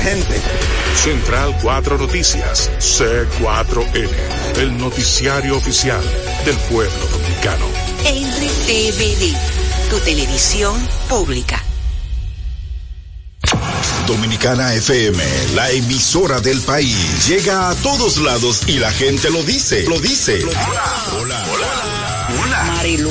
gente. Central 4 Noticias, C4N, el noticiario oficial del pueblo dominicano. RTVD, tu televisión pública. Dominicana FM, la emisora del país, llega a todos lados y la gente lo dice, lo dice. Hola, hola, Marilu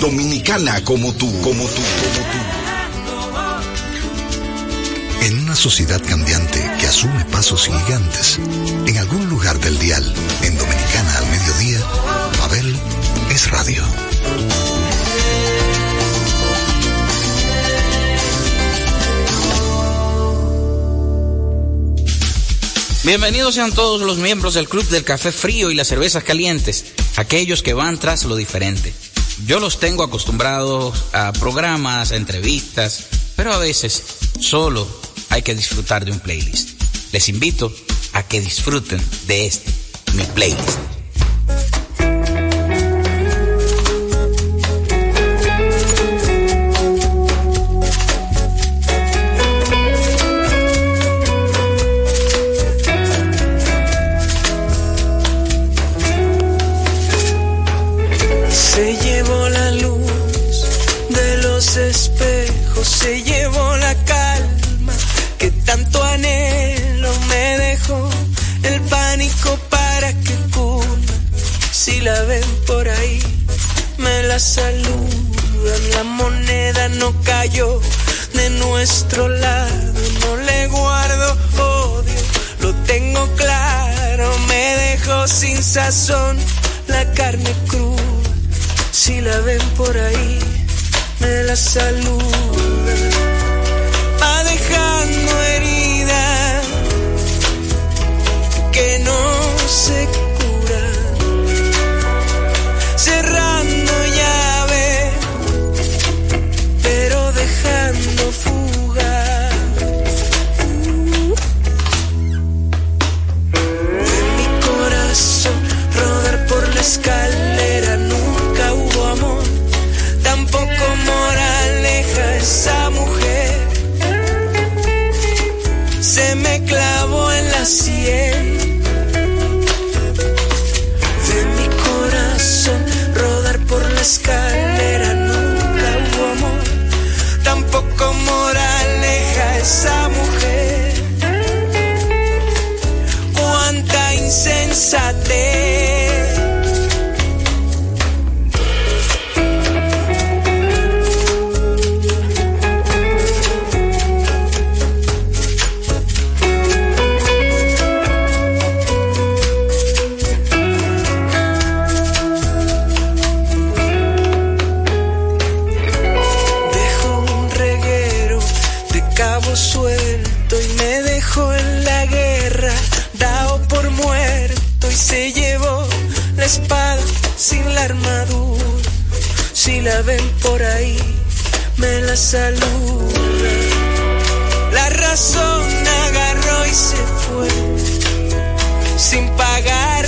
Dominicana como tú, como tú, como tú. En una sociedad cambiante que asume pasos gigantes, en algún lugar del dial, en Dominicana al mediodía, Mabel es radio. Bienvenidos sean todos los miembros del Club del Café Frío y las Cervezas Calientes, aquellos que van tras lo diferente. Yo los tengo acostumbrados a programas, entrevistas, pero a veces solo hay que disfrutar de un playlist. Les invito a que disfruten de este, mi playlist. Tanto anhelo me dejó el pánico para que cuna. Si la ven por ahí, me la saludan. La moneda no cayó de nuestro lado, no le guardo odio, lo tengo claro. Me dejó sin sazón la carne cruda. Si la ven por ahí, me la saludan. Va dejando herida se curan. Cerrando llave, pero dejando fuga. De mi corazón rodar por la escalera nunca hubo amor, tampoco moraleja esa mujer. Se me clavó en la sien escalera nunca hubo amor, tampoco moraleja esa mujer. Cuánta insensatez. Espada sin la armadura. Si la ven por ahí, me la saluda. La razón agarró y se fue sin pagar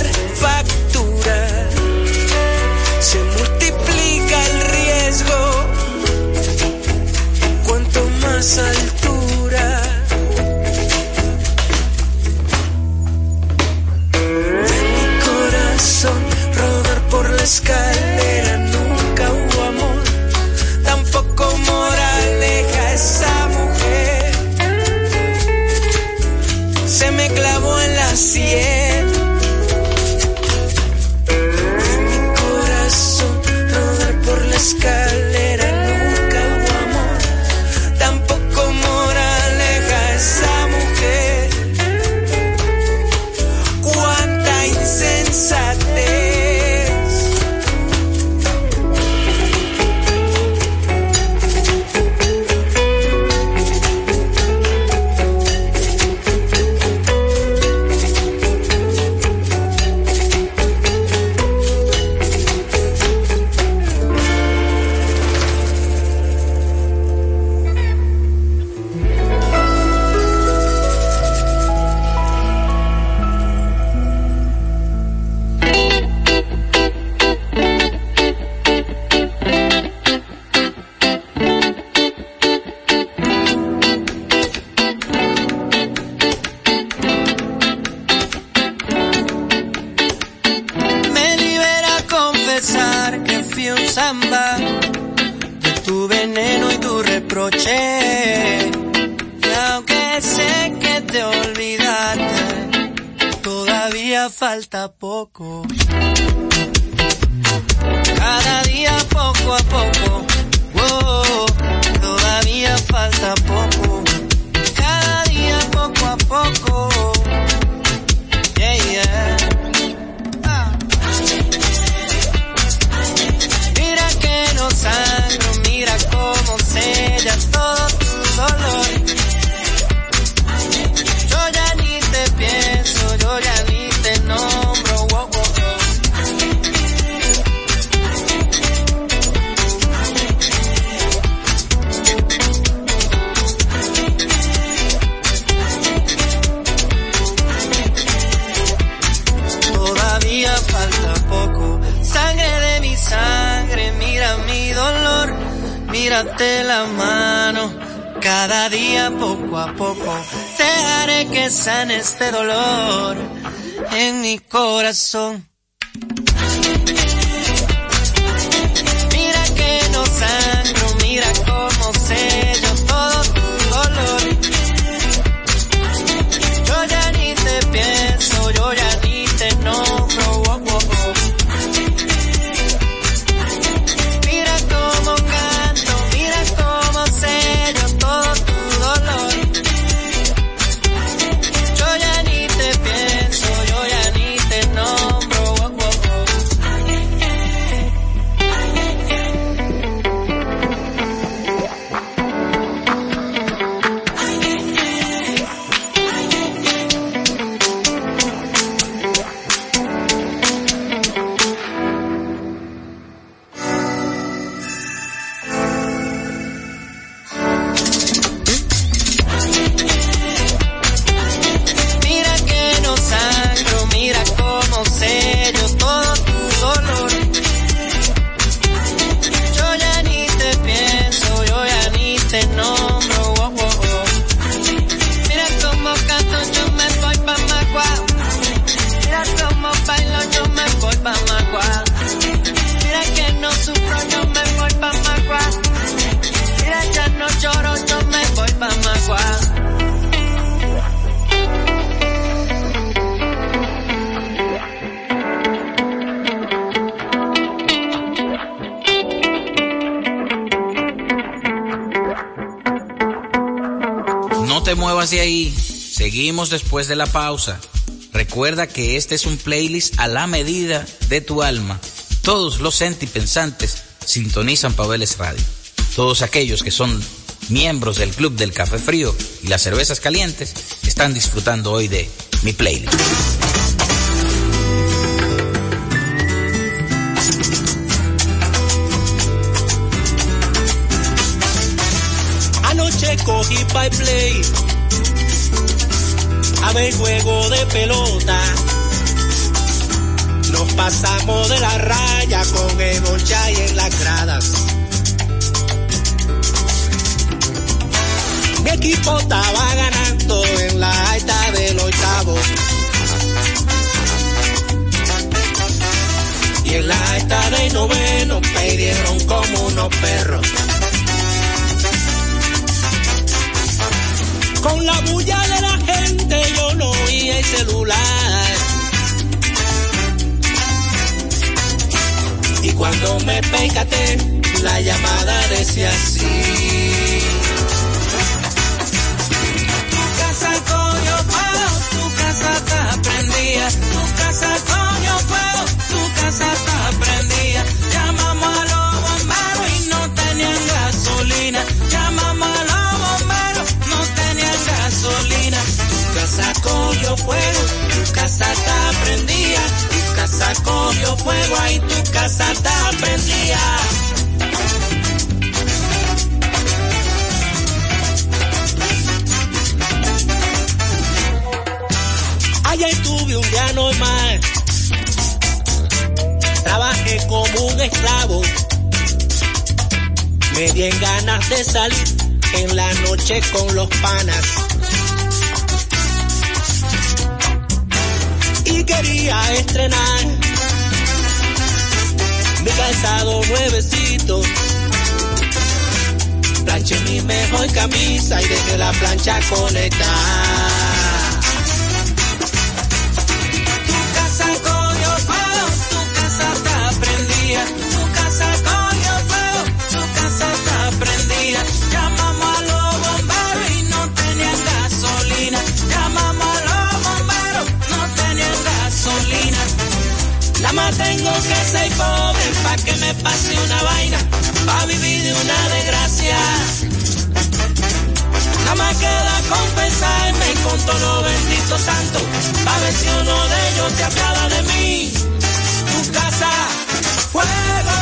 a poco, te haré que sane este dolor en mi corazón. De ahí. Seguimos después de la pausa. Recuerda que este es un playlist a la medida de tu alma. Todos los sentipensantes sintonizan Pabeles Radio. Todos aquellos que son miembros del Club del Café Frío y las cervezas calientes están disfrutando hoy de mi playlist. Anoche cogí play a ver juego de pelota. Nos pasamos de la raya con el y en las gradas. Mi equipo estaba ganando en la alta del octavo. Y en la alta del noveno pidieron como unos perros. Con la bulla el celular. Y cuando me percaté, la llamada decía así. Tu casa coño fuego, tu casa está prendida. Tu casa coño fuego, tu casa está fuego, tu casa está prendida. Tu casa cogió fuego, ahí tu casa está prendida. Ayer tuve un día normal. Trabajé como un esclavo. Me di en ganas de salir en la noche con los panas. Quería estrenar mi calzado nuevecito. planché mi mejor camisa y desde la plancha conectar. Tengo que ser pobre pa' que me pase una vaina, pa' vivir de una desgracia. Nada más queda confesarme con todo bendito santo, pa' ver si uno de ellos se apiada de mí. Tu casa, fuego,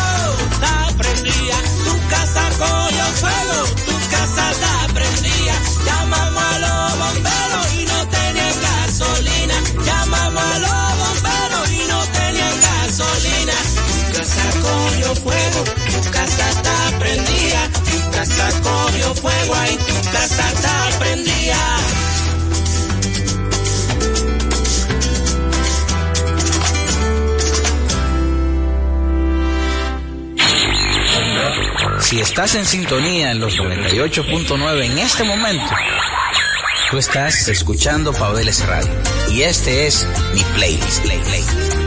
está prendida. Tu casa cogió fuego, tu casa está prendida. Llamamos a los bomberos y no tenían gasolina. Llamamos a los fuego, tu casa está prendida. Tu casa cogió fuego y tu casa está prendida. Si estás en sintonía en los 98.9 en este momento, tú estás escuchando Pabeles Radio. Y este es mi playlist. Play, play.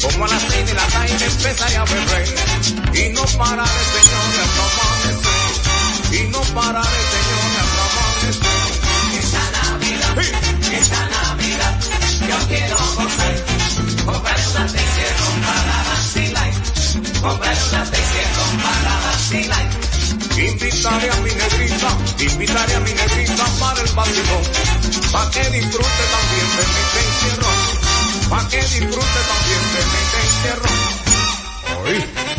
Como a las seis de la tarde empezaré a beber. Y no pararé, señores, hasta amanecer. Y no pararé, señores, hasta amanecer. Esta Navidad, esta Navidad, yo quiero gozar, comprar una PCR para vacilar, comprar una PCR para vacilar. Invitaré a mi negrita, invitaré a mi negrita para el vacilón. Pa' que disfrute también de mi encierro. Pa' que disfrute también de encierro. Y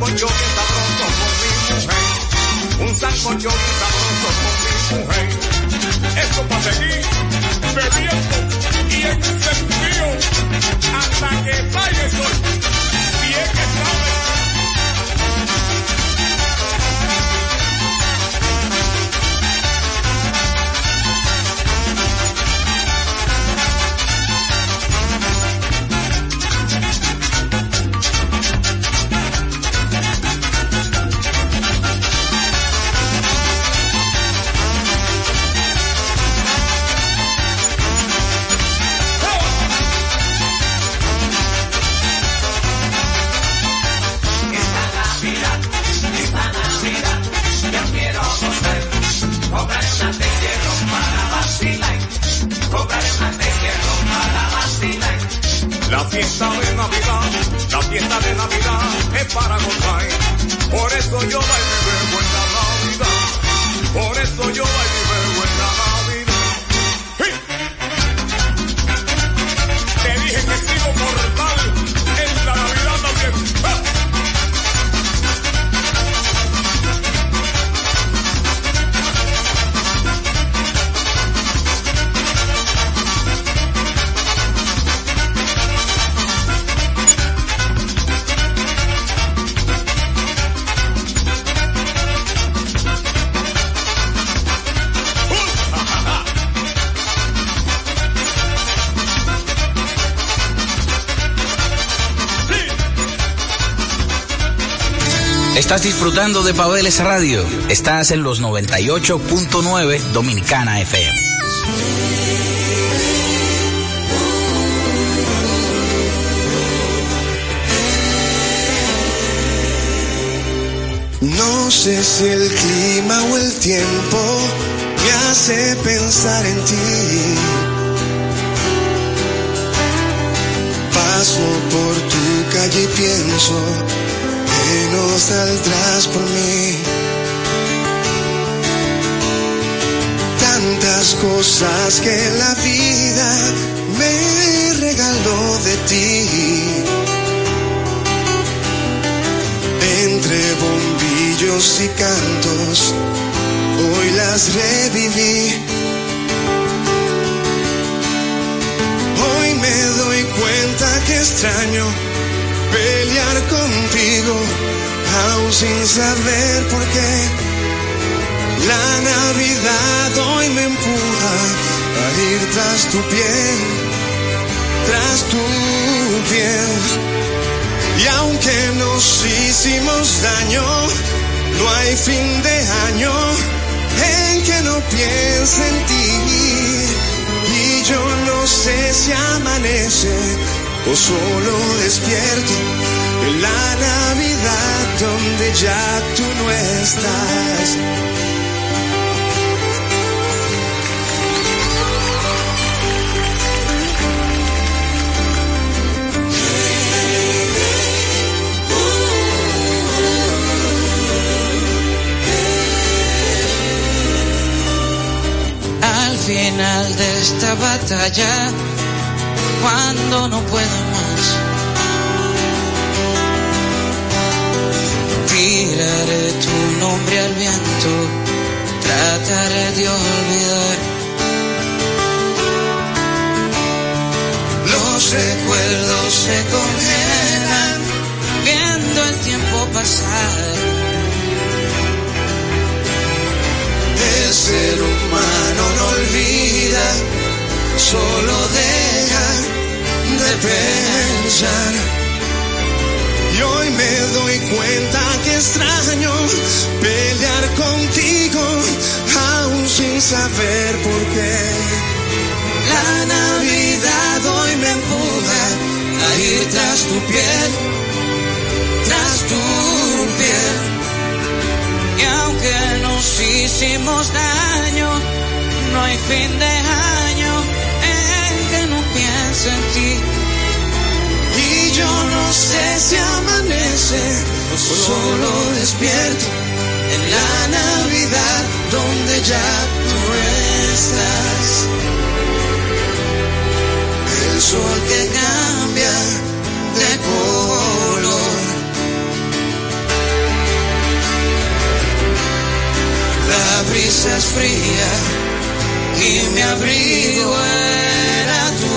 sancocho bien sabroso con mi mujer. Un sancocho bien sabroso con mi mujer. Esto para seguir bebiendo y encendido hasta que salga el sol. Estás disfrutando de Pabeles Radio. Estás en los 98.9 Dominicana FM. No sé si el clima o el tiempo me hace pensar en ti. Paso por tu calle y pienso que no saldrás por mí. Tantas cosas que la vida me regaló de ti. Entre bombillos y cantos, hoy las reviví. Hoy me doy cuenta que extraño pelear contigo, aún sin saber por qué. La Navidad hoy me empuja a ir tras tu piel, tras tu piel. Y aunque nos hicimos daño, no hay fin de año en que no piense en ti. Y yo no sé si amanece o solo despierto en la Navidad donde ya tú no estás. Al final de esta batalla, cuando no puedo más, tiraré tu nombre al viento, trataré de olvidar. Los recuerdos se congelan viendo el tiempo pasar. El ser humano solo deja de pensar. Y hoy me doy cuenta que extraño pelear contigo, aún sin saber por qué. La Navidad hoy me empuja a ir tras tu piel, tras tu piel. Y aunque nos hicimos daño, no hay fin de año piense en ti. Y yo no sé si amanece o solo despierto en la Navidad donde ya tú estás. El sol que cambia de color. La brisa es fría y mi abrigo era tu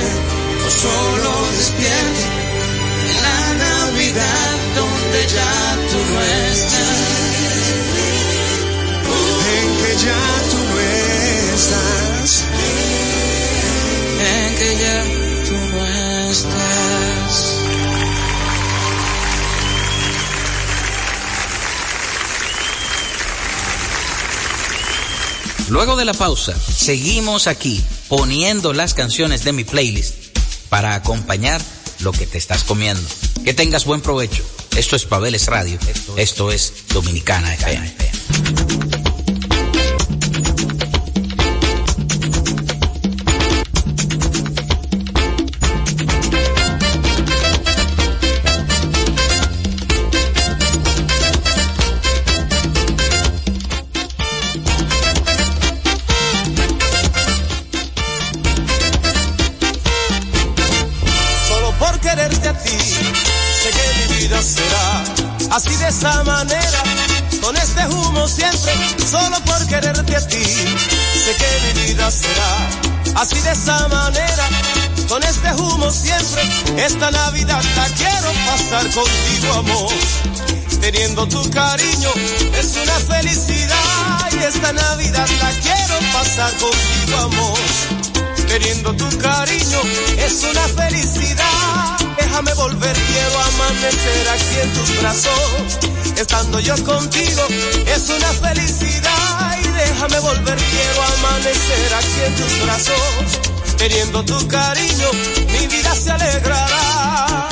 o solo despierto en la Navidad donde ya tú no estás. En que ya tú no estás. En que ya tú no estás. Luego de la pausa, seguimos aquí poniendo las canciones de mi playlist para acompañar lo que te estás comiendo. Que tengas buen provecho. Esto es Pabeles Radio. Esto es Dominicana FM. Sé que mi vida será así de esa manera, con este humo siempre, esta Navidad la quiero pasar contigo, amor. Teniendo tu cariño es una felicidad y esta Navidad la quiero pasar contigo, amor. Teniendo tu cariño es una felicidad. Déjame volver, quiero amanecer aquí en tus brazos. Estando yo contigo es una felicidad. Déjame volver, quiero amanecer aquí en tus brazos. Teniendo tu cariño, mi vida se alegrará.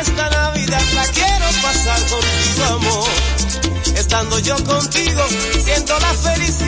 Esta Navidad la quiero pasar contigo, amor. Estando yo contigo, siento la felicidad.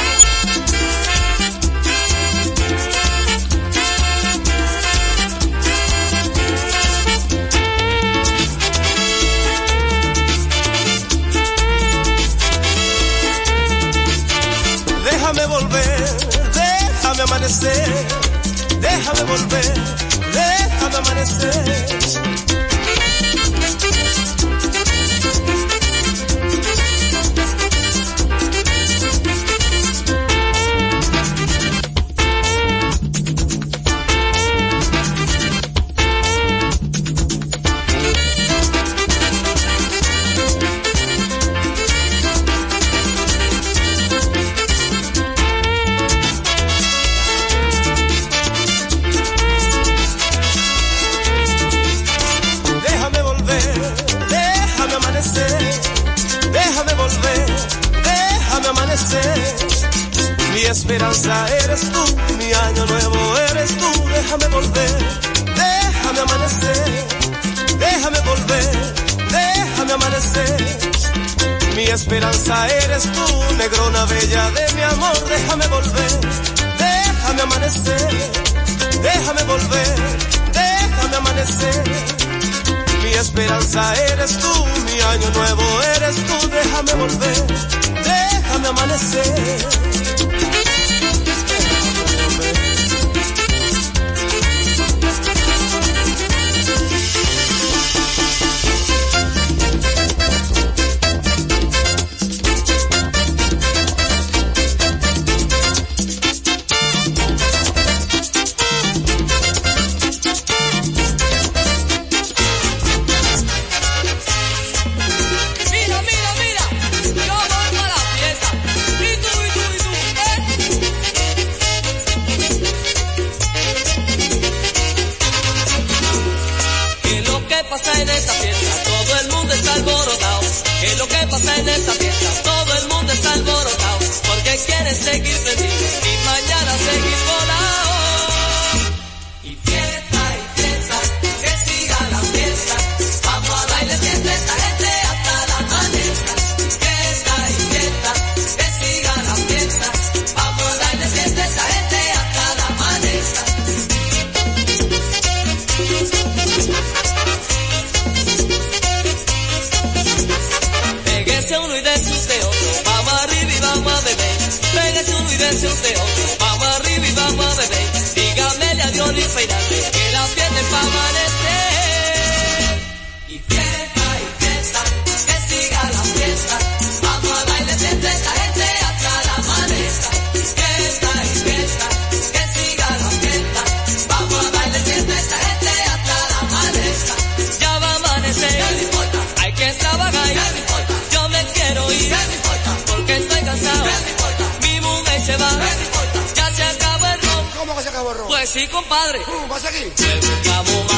Déjame volver, déjame amanecer. Esperanza eres tú, mi año nuevo eres tú, déjame volver, déjame amanecer, déjame volver, déjame amanecer. Mi esperanza eres tú, negrona bella de mi amor, déjame volver, déjame amanecer, déjame volver, déjame amanecer. Mi esperanza eres tú, mi año nuevo eres tú, déjame volver, déjame amanecer. Quieren seguir felices y mañana seguir volado. Aquí? Pues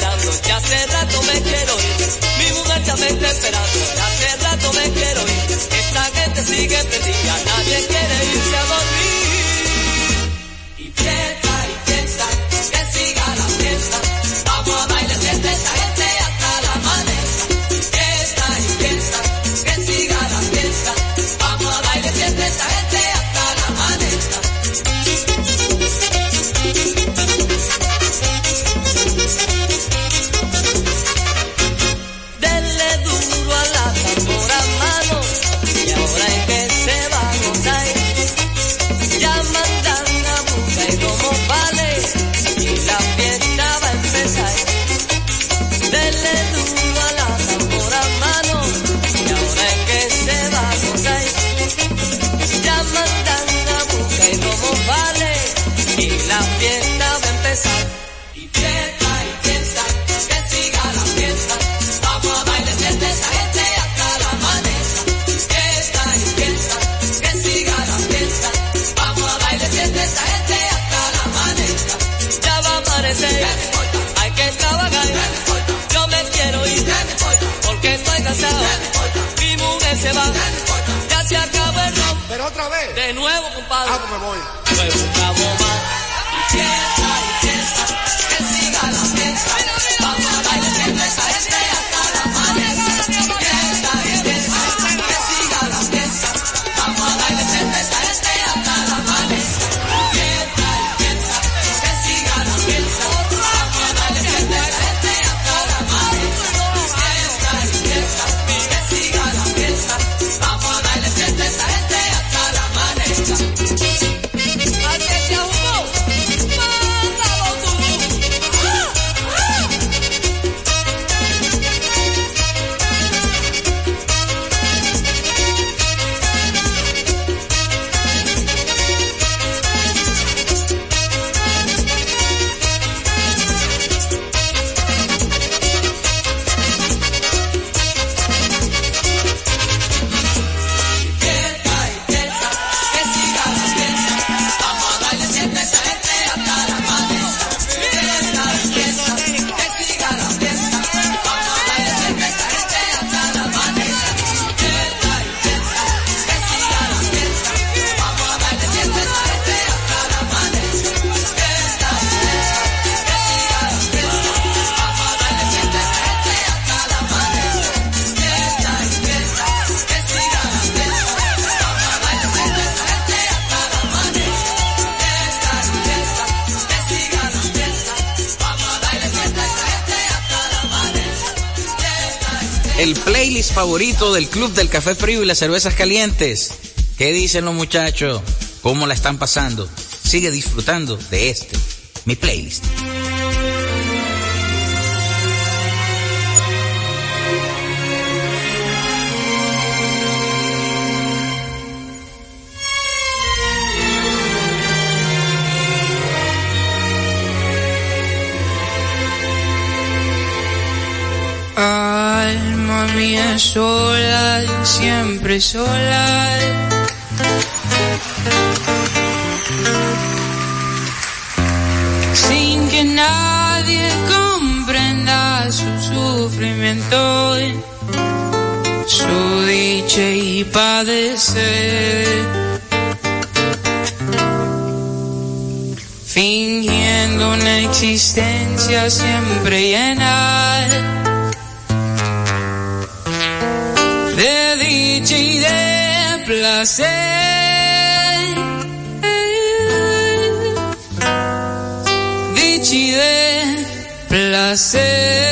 ya hace rato me quiero ir. Mi mujer ya me está esperando, ya hace rato me quiero ir. Esta gente sigue prendida, nadie quiere ir. favorito del Club del Café Frío y las Cervezas Calientes. ¿Qué dicen los muchachos? ¿Cómo la están pasando? Sigue disfrutando de este, mi playlist. sola, siempre sola. Sin que nadie comprenda su sufrimiento, su dicha y padecer. Fingiendo una existencia siempre llena Sei Vichy de placer.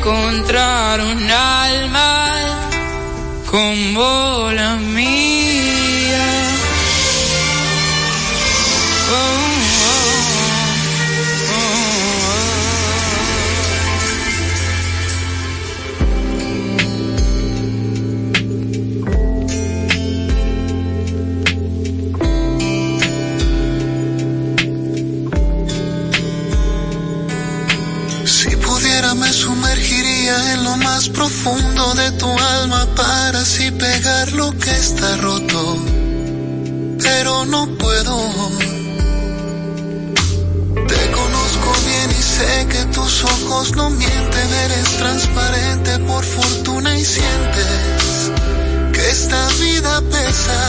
encontrar un alma como la mía. de tu alma para así pegar lo que está roto, pero no puedo. Te conozco bien y sé que tus ojos no mienten, eres transparente por fortuna y sientes que esta vida pesa.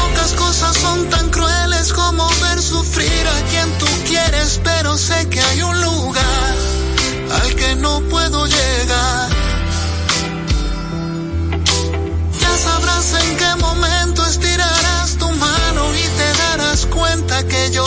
Pocas cosas son tan crueles como ver sufrir a quien tú quieres, pero sé que hay un lugar que no puedo llegar. Ya sabrás en qué momento estirarás tu mano y te darás cuenta que yo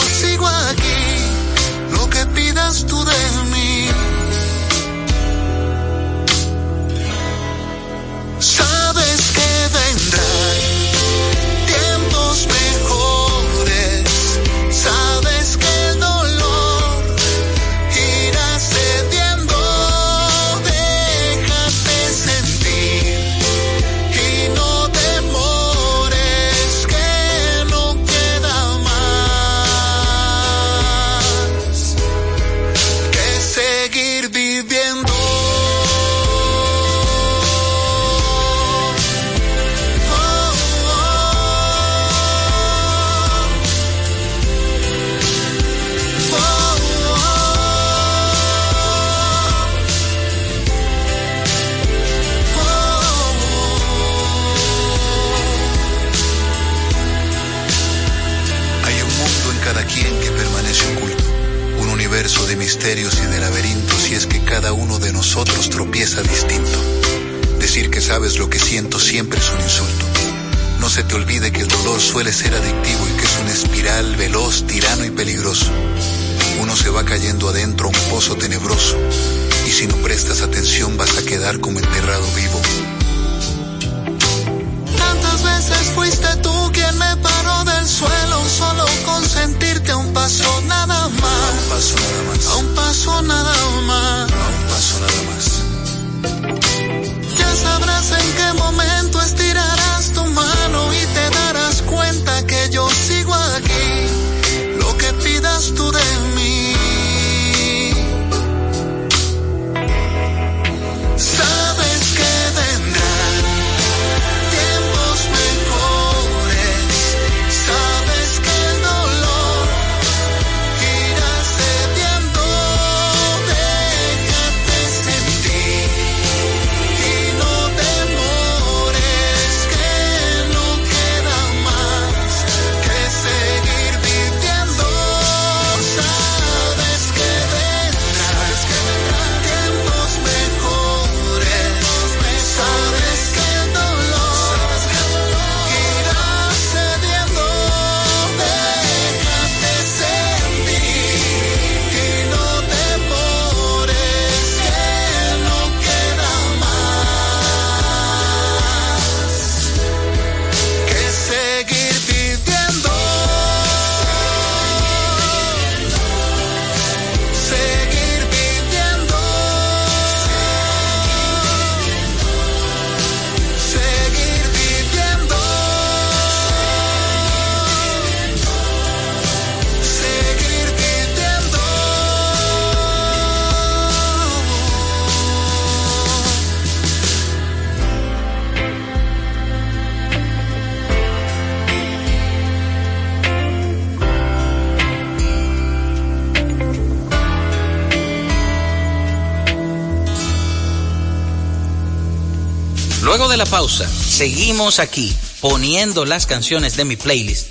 la pausa, seguimos aquí poniendo las canciones de mi playlist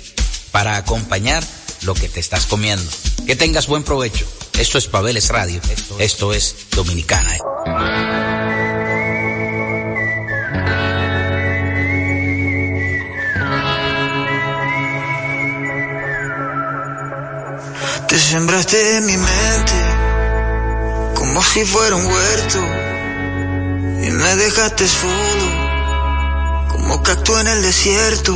para acompañar lo que te estás comiendo. Que tengas buen provecho. Esto es Pabeles Radio. Esto es Dominicana. Te sembraste en mi mente como si fuera un huerto y me dejaste solo como cacto en el desierto.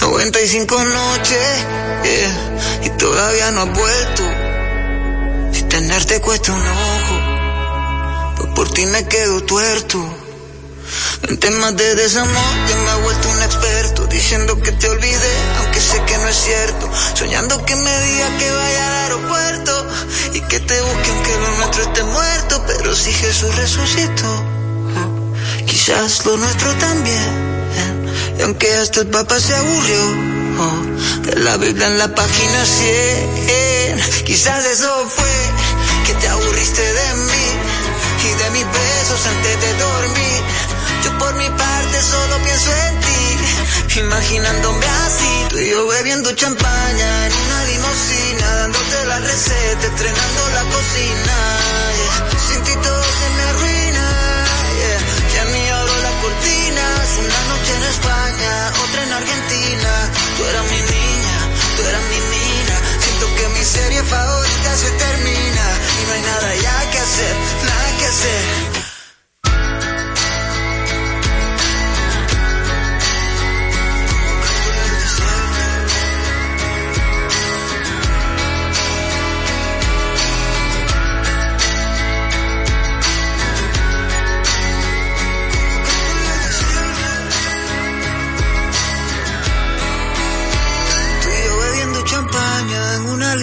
95 noches y todavía no has vuelto. Si tenerte cuesta un ojo, pues por ti me quedo tuerto. En temas de desamor ya me he vuelto un experto Diciendo que te olvidé, aunque sé que no es cierto Soñando que me diga que vaya al aeropuerto Y que te busque aunque lo nuestro esté muerto Pero si Jesús resucitó Quizás lo nuestro también y aunque hasta el Papa se aburrió de la Biblia en la página 100, quizás eso fue que te aburriste de mí y de mis besos antes de dormir. Yo por mi parte solo pienso en ti, imaginándome así, tú y yo bebiendo champaña en una limosina, dándote la receta, estrenando la cocina. Sin ti una noche en España, otra en Argentina. Tú eras mi niña, tú eras mi mina. Siento que mi serie favorita se termina y no hay nada ya que hacer, nada que hacer.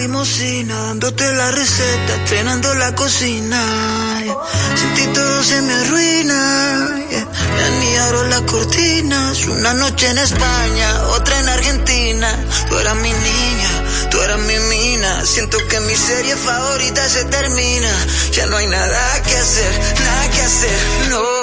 Dándote la receta, estrenando la cocina. Sin ti todo se me arruina. Ya ni abro las cortinas. Una noche en España, otra en Argentina. Tú eras mi niña, tú eras mi mina. Siento que mi serie favorita se termina. Ya no hay nada que hacer, nada que hacer, no.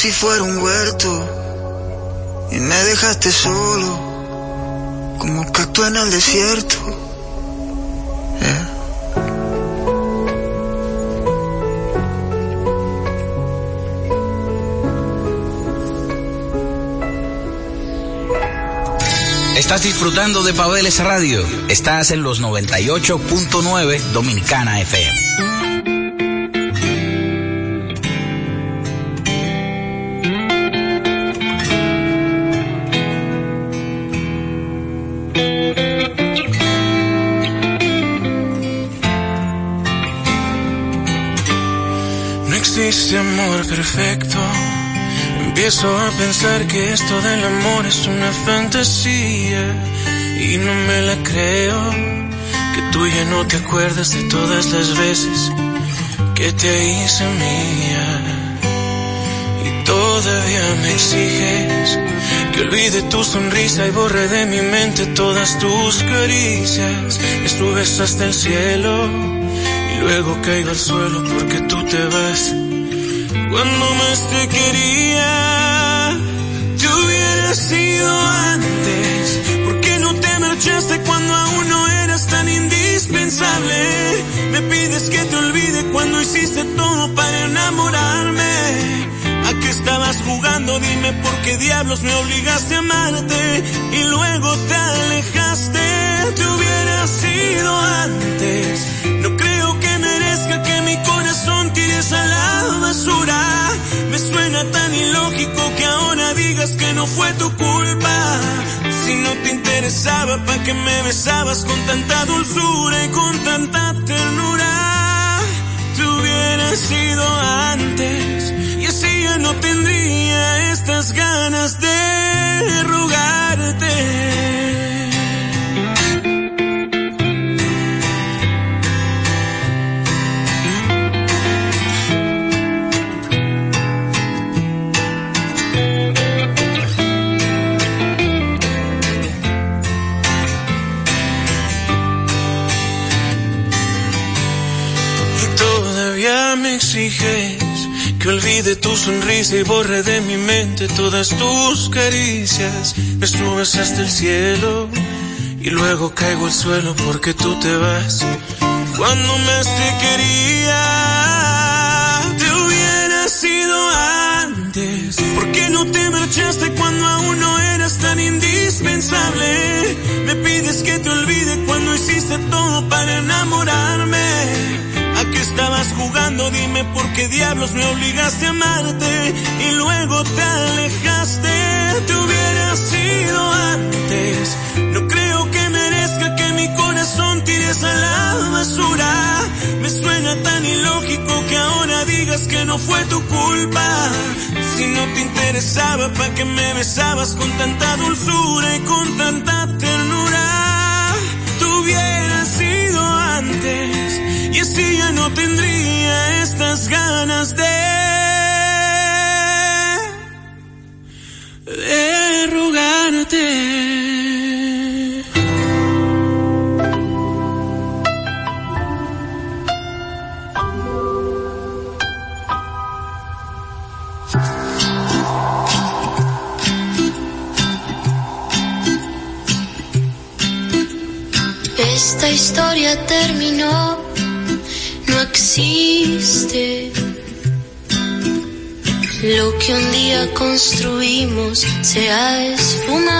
Si fuera un huerto y me dejaste solo como cacto en el desierto. Eh. Estás disfrutando de Pabeles Radio. Estás en los 98.9 Dominicana FM. Perfecto. Empiezo a pensar que esto del amor es una fantasía y no me la creo. Que tú ya no te acuerdas de todas las veces que te hice mía. Y todavía me exiges que olvide tu sonrisa y borre de mi mente todas tus caricias. Me subes hasta el cielo y luego caigo al suelo porque tú te vas cuando más te quería, te hubiera sido antes. ¿Por qué no te marchaste cuando aún no eras tan indispensable? Me pides que te olvide cuando hiciste todo para enamorarme. ¿A qué estabas jugando? Dime por qué diablos me obligaste a amarte y luego te alejaste. Te hubiera sido antes. Corazón tires a la basura. Me suena tan ilógico que ahora digas que no fue tu culpa. Si no te interesaba, ¿para qué me besabas con tanta dulzura y con tanta ternura? Te hubiera sido antes y así ya no tendría estas ganas de rogarte. Exiges que olvide tu sonrisa y borre de mi mente todas tus caricias. Me subes hasta el cielo y luego caigo al suelo porque tú te vas. Cuando me te quería, te hubiera sido antes. ¿Por qué no te marchaste cuando aún no eras tan indispensable? Me pides que te olvide cuando hiciste todo para enamorarme ¿A qué estabas jugando? Dime por qué diablos me obligaste a amarte y luego te alejaste. Te hubiera sido antes. No creo que merezca que mi corazón tires a la basura. Me suena tan ilógico que ahora digas que no fue tu culpa. Si no te interesaba, ¿para qué me besabas con tanta dulzura y con tanta ternura? Te hubiera sido antes y así ya no tendría estas ganas de, de rogarte. Esta historia terminó existe. Lo que un día construimos se ha esfumado.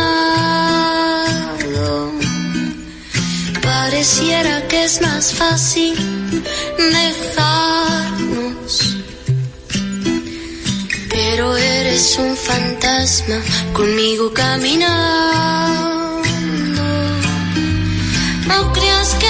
Pareciera que es más fácil dejarnos. Pero eres un fantasma conmigo caminando. No creas que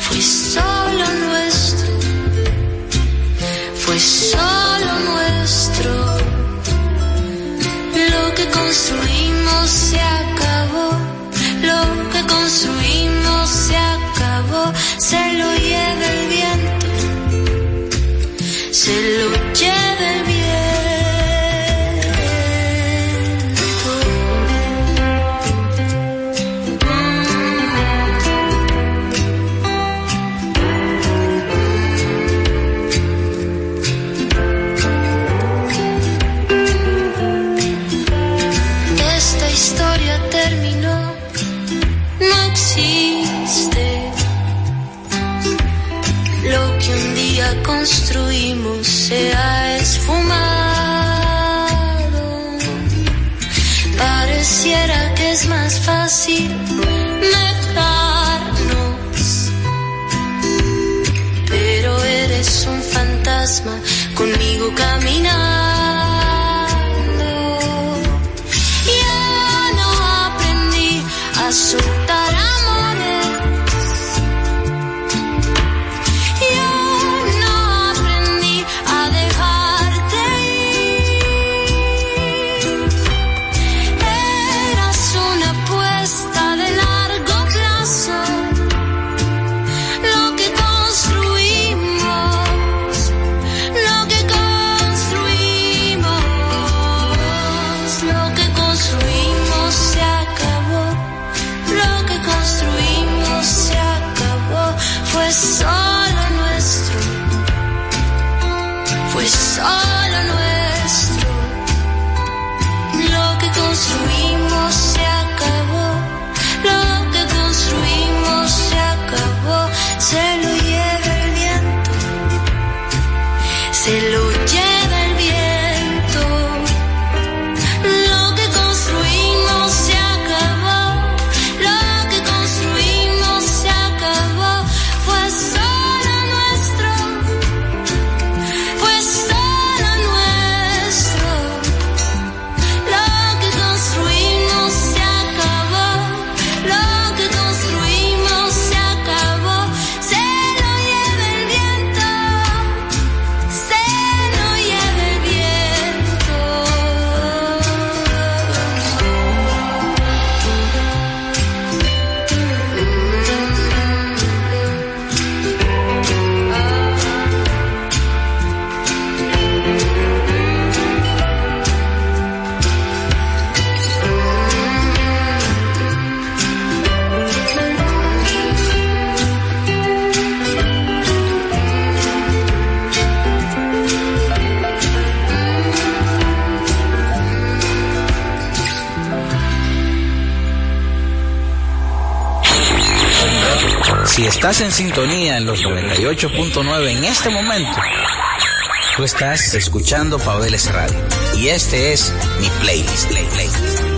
fantasma conmigo caminando. Ya no aprendí a soltar estás en sintonía en los 98.9 en este momento, tú estás escuchando Pabeles Radio. Y este es mi playlist. playlist.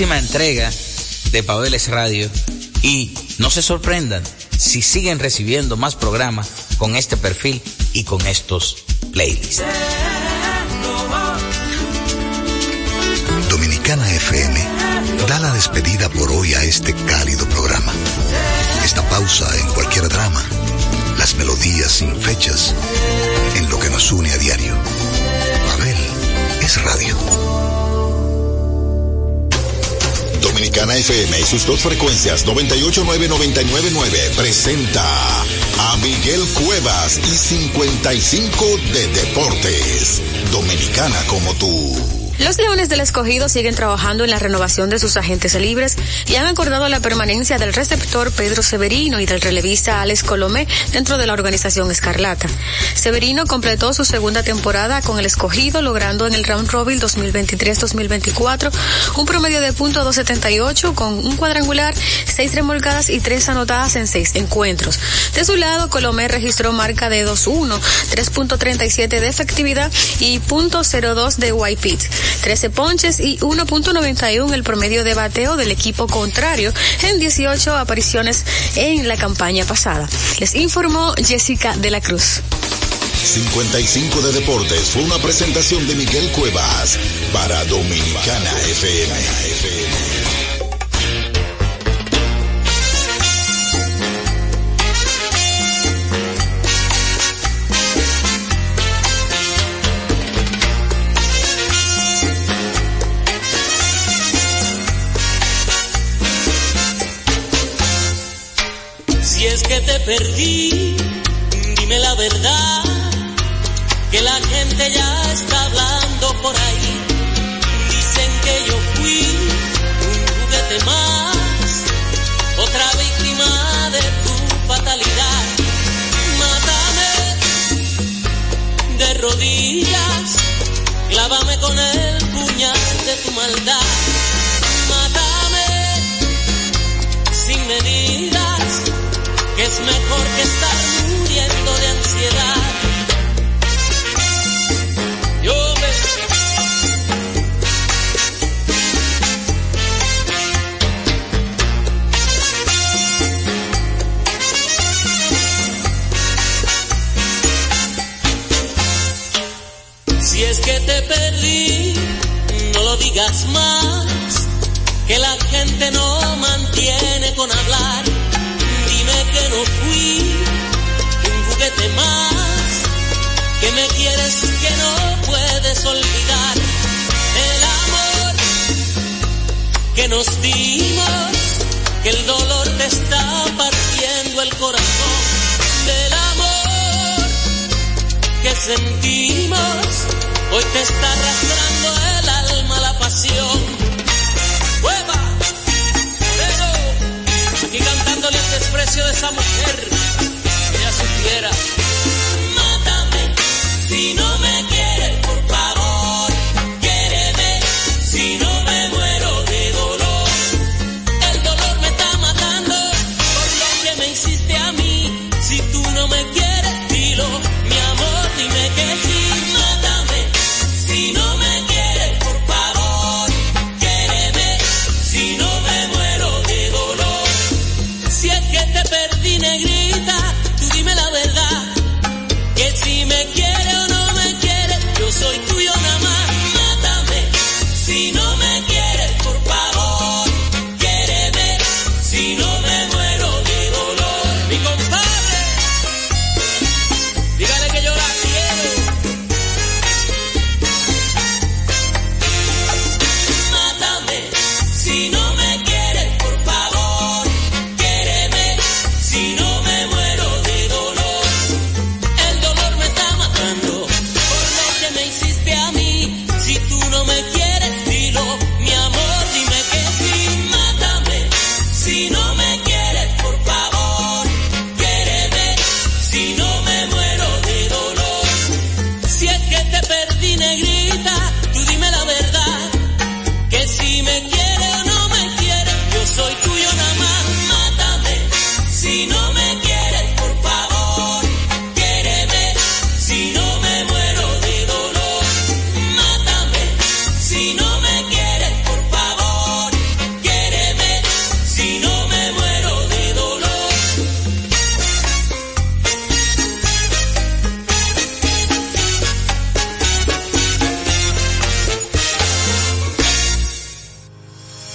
próxima entrega de Pabeles Radio y no se sorprendan si siguen recibiendo más programas con este perfil y con estos playlists. Dominicana FM da la despedida por hoy a este cálido programa. Esta pausa en cualquier drama, las melodías sin fechas, en lo que nos une a diario. Pavel es radio. Dominicana FM y sus dos frecuencias 989-999 presenta a Miguel Cuevas y 55 de Deportes. Dominicana como tú. Los Leones del Escogido siguen trabajando en la renovación de sus agentes libres y han acordado la permanencia del receptor Pedro Severino y del relevista Alex Colomé dentro de la organización Escarlata. Severino completó su segunda temporada con el Escogido, logrando en el Round Robin 2023-2024 un promedio de punto .278 con un cuadrangular, seis remolcadas y tres anotadas en seis encuentros. De su lado, Colomé registró marca de 2-1, 3.37 de efectividad y .02 de white. 13 ponches y 1.91 el promedio de bateo del equipo contrario en 18 apariciones en la campaña pasada. Les informó Jessica de la Cruz. 55 de Deportes fue una presentación de Miguel Cuevas para Dominicana FM. Perdí, dime la verdad, que la gente ya está hablando por ahí. Dicen que yo fui un juguete más, otra víctima de tu fatalidad. Mátame de rodillas, clávame con el puñal de tu maldad. Es mejor que estar muriendo de ansiedad. Yo me... Si es que te perdí, no lo digas más, que la gente no mantiene con hablar no fui un juguete más, que me quieres que no puedes olvidar. El amor que nos dimos, que el dolor te está partiendo el corazón. Del amor que sentimos, hoy te está arrastrando el alma la pasión el desprecio de esa mujer.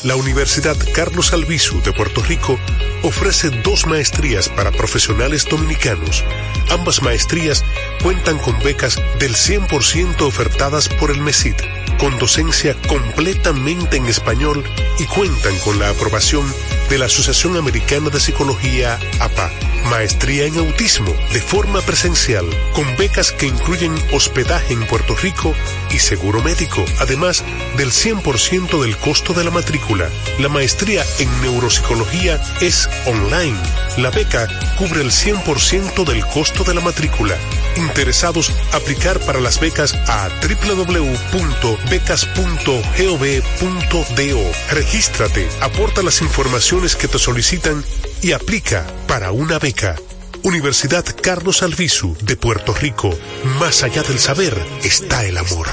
La Universidad Carlos Albizu de Puerto Rico ofrece dos maestrías para profesionales dominicanos. Ambas maestrías cuentan con becas del 100% ofertadas por el MESID, con docencia completamente en español y cuentan con la aprobación de la Asociación Americana de Psicología APA. Maestría en autismo de forma presencial, con becas que incluyen hospedaje en Puerto Rico y seguro médico, además del 100% del costo de la matrícula. La maestría en neuropsicología es online. La beca cubre el 100% del costo de la matrícula. Interesados, aplicar para las becas a www.becas.gov.do. Regístrate, aporta las informaciones que te solicitan y aplica para una beca. Universidad Carlos Albizu de Puerto Rico. Más allá del saber está el amor.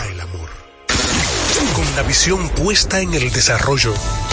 Con la visión puesta en el desarrollo,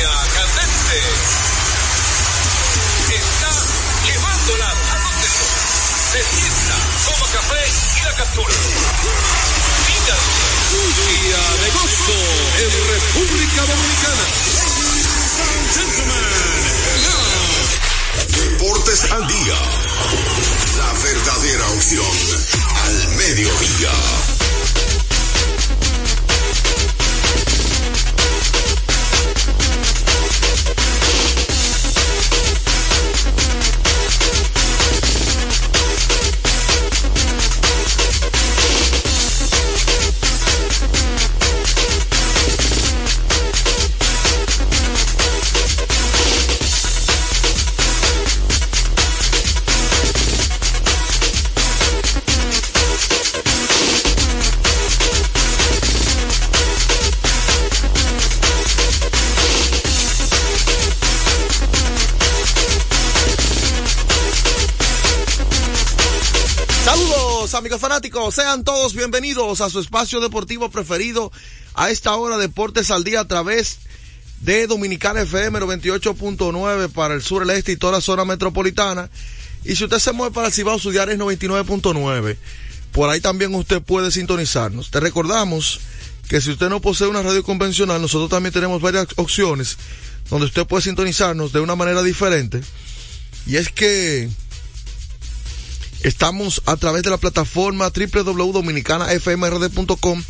Línea candente. Está llevándola a donde. Se sienta, toma café y la captura. Un día de gozo en República Dominicana. Deportes al día. La verdadera opción al mediodía. Sean todos bienvenidos a su espacio deportivo preferido a esta hora Deportes al Día a través de Dominicana FM 98.9 para el sur, el este y toda la zona metropolitana. Y si usted se mueve para el Cibao, su es 99.9. Por ahí también usted puede sintonizarnos. Te recordamos que si usted no posee una radio convencional, nosotros también tenemos varias opciones donde usted puede sintonizarnos de una manera diferente. Y es que Estamos a través de la plataforma www.dominicanafmrd.com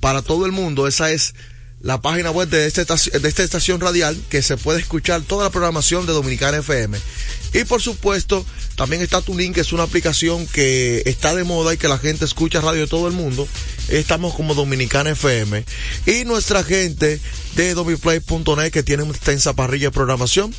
para todo el mundo. Esa es la página web de, este, de esta estación radial que se puede escuchar toda la programación de Dominicana FM. Y por supuesto, también está TuneIn, que es una aplicación que está de moda y que la gente escucha radio de todo el mundo. Estamos como Dominicana FM. Y nuestra gente de domiplay.net que tiene una extensa parrilla de programación.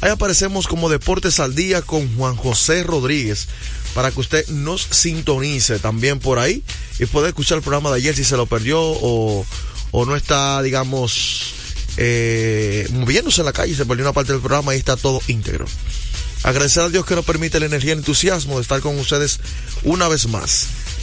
Ahí aparecemos como Deportes al Día con Juan José Rodríguez para que usted nos sintonice también por ahí y pueda escuchar el programa de ayer si se lo perdió o, o no está, digamos, eh, moviéndose en la calle, se perdió una parte del programa, ahí está todo íntegro. Agradecer a Dios que nos permite la energía y el entusiasmo de estar con ustedes una vez más.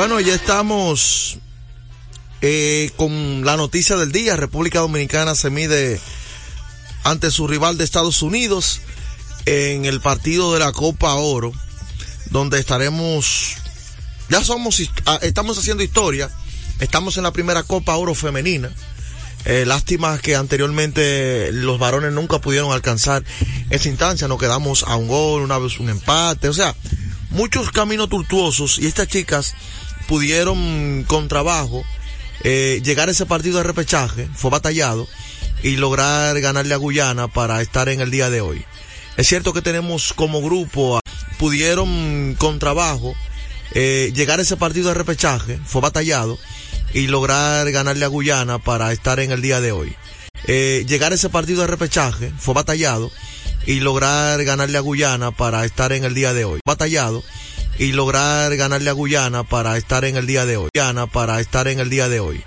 Bueno, ya estamos eh, con la noticia del día, República Dominicana se mide ante su rival de Estados Unidos en el partido de la Copa Oro, donde estaremos, ya somos, ah, estamos haciendo historia, estamos en la primera Copa Oro femenina. Eh, lástima que anteriormente los varones nunca pudieron alcanzar esa instancia, nos quedamos a un gol, una vez un empate, o sea, muchos caminos tortuosos y estas chicas pudieron con trabajo eh, llegar a ese partido de repechaje, fue batallado y lograr ganarle a Guyana para estar en el día de hoy. Es cierto que tenemos como grupo, pudieron con trabajo eh, llegar a ese partido de repechaje, fue batallado y lograr ganarle a Guyana para estar en el día de hoy. Eh, llegar a ese partido de repechaje fue batallado y lograr ganarle a Guyana para estar en el día de hoy. Batallado y lograr ganarle a Guyana para estar en el día de hoy. Guyana para estar en el día de hoy.